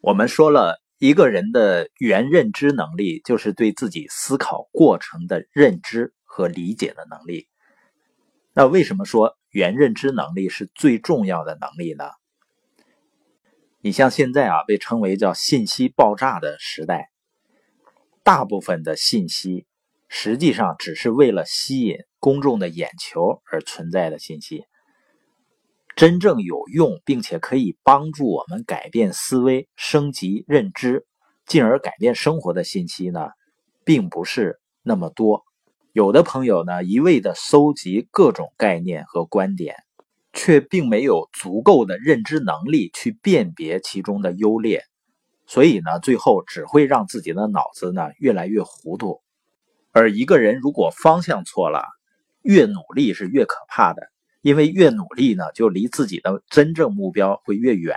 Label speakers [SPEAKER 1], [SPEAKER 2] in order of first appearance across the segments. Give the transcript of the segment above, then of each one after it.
[SPEAKER 1] 我们说了一个人的原认知能力，就是对自己思考过程的认知和理解的能力。那为什么说原认知能力是最重要的能力呢？你像现在啊，被称为叫信息爆炸的时代，大部分的信息实际上只是为了吸引公众的眼球而存在的信息。真正有用并且可以帮助我们改变思维、升级认知，进而改变生活的信息呢，并不是那么多。有的朋友呢，一味的搜集各种概念和观点，却并没有足够的认知能力去辨别其中的优劣，所以呢，最后只会让自己的脑子呢越来越糊涂。而一个人如果方向错了，越努力是越可怕的。因为越努力呢，就离自己的真正目标会越远。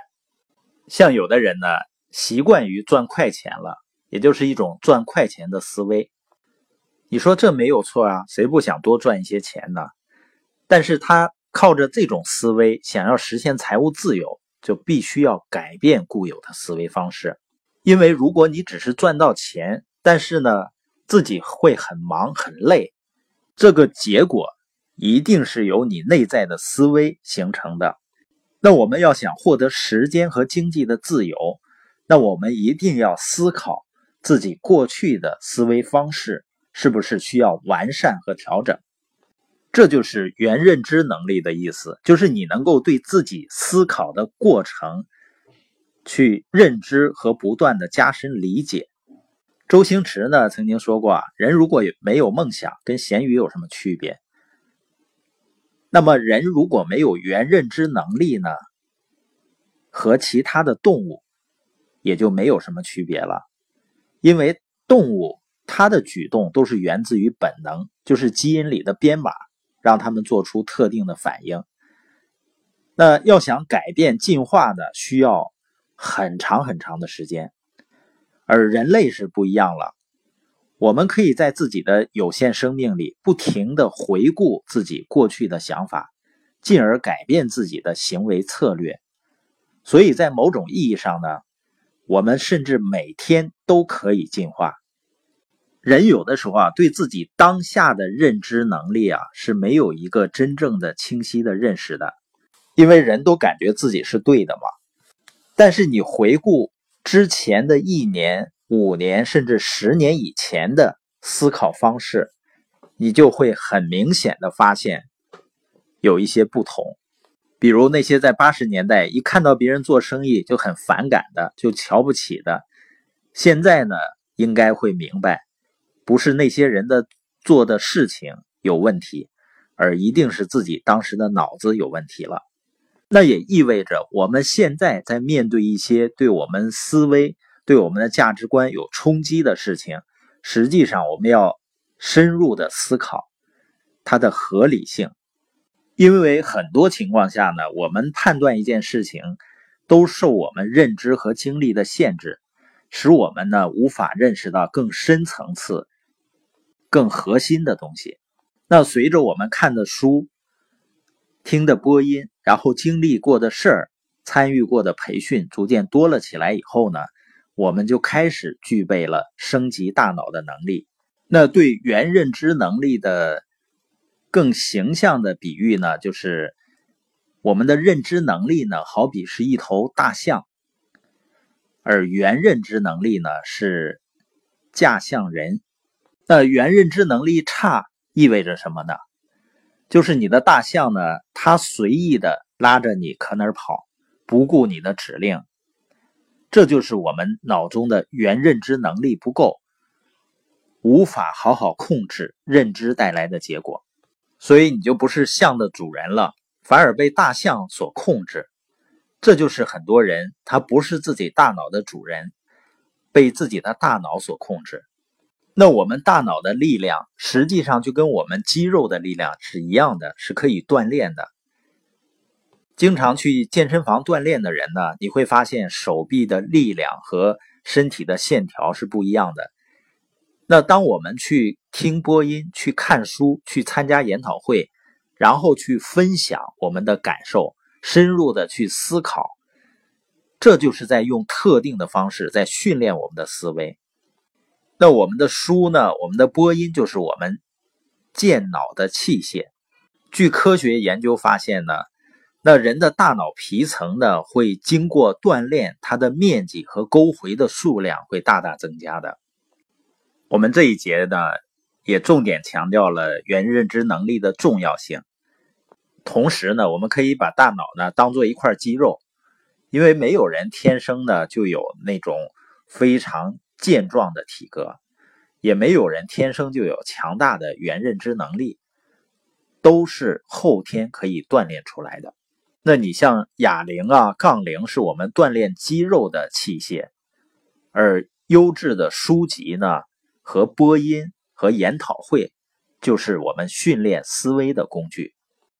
[SPEAKER 1] 像有的人呢，习惯于赚快钱了，也就是一种赚快钱的思维。你说这没有错啊，谁不想多赚一些钱呢？但是他靠着这种思维想要实现财务自由，就必须要改变固有的思维方式。因为如果你只是赚到钱，但是呢，自己会很忙很累，这个结果。一定是由你内在的思维形成的。那我们要想获得时间和经济的自由，那我们一定要思考自己过去的思维方式是不是需要完善和调整。这就是原认知能力的意思，就是你能够对自己思考的过程去认知和不断的加深理解。周星驰呢曾经说过啊，人如果没有梦想，跟咸鱼有什么区别？那么，人如果没有原认知能力呢，和其他的动物也就没有什么区别了。因为动物它的举动都是源自于本能，就是基因里的编码让他们做出特定的反应。那要想改变进化呢，需要很长很长的时间，而人类是不一样了。我们可以在自己的有限生命里不停的回顾自己过去的想法，进而改变自己的行为策略。所以在某种意义上呢，我们甚至每天都可以进化。人有的时候啊，对自己当下的认知能力啊是没有一个真正的清晰的认识的，因为人都感觉自己是对的嘛。但是你回顾之前的一年。五年甚至十年以前的思考方式，你就会很明显的发现有一些不同。比如那些在八十年代一看到别人做生意就很反感的、就瞧不起的，现在呢应该会明白，不是那些人的做的事情有问题，而一定是自己当时的脑子有问题了。那也意味着我们现在在面对一些对我们思维。对我们的价值观有冲击的事情，实际上我们要深入的思考它的合理性，因为很多情况下呢，我们判断一件事情都受我们认知和经历的限制，使我们呢无法认识到更深层次、更核心的东西。那随着我们看的书、听的播音，然后经历过的事儿、参与过的培训逐渐多了起来以后呢？我们就开始具备了升级大脑的能力。那对原认知能力的更形象的比喻呢，就是我们的认知能力呢，好比是一头大象，而原认知能力呢是驾象人。那原认知能力差意味着什么呢？就是你的大象呢，它随意的拉着你可哪儿跑，不顾你的指令。这就是我们脑中的原认知能力不够，无法好好控制认知带来的结果，所以你就不是象的主人了，反而被大象所控制。这就是很多人他不是自己大脑的主人，被自己的大脑所控制。那我们大脑的力量实际上就跟我们肌肉的力量是一样的，是可以锻炼的。经常去健身房锻炼的人呢，你会发现手臂的力量和身体的线条是不一样的。那当我们去听播音、去看书、去参加研讨会，然后去分享我们的感受，深入的去思考，这就是在用特定的方式在训练我们的思维。那我们的书呢？我们的播音就是我们健脑的器械。据科学研究发现呢，那人的大脑皮层呢会经过锻炼，它的面积和沟回的数量会大大增加的。我们这一节呢也重点强调了原认知能力的重要性。同时呢，我们可以把大脑呢当做一块肌肉。因为没有人天生的就有那种非常健壮的体格，也没有人天生就有强大的原认知能力，都是后天可以锻炼出来的。那你像哑铃啊、杠铃，是我们锻炼肌肉的器械，而优质的书籍呢，和播音和研讨会，就是我们训练思维的工具。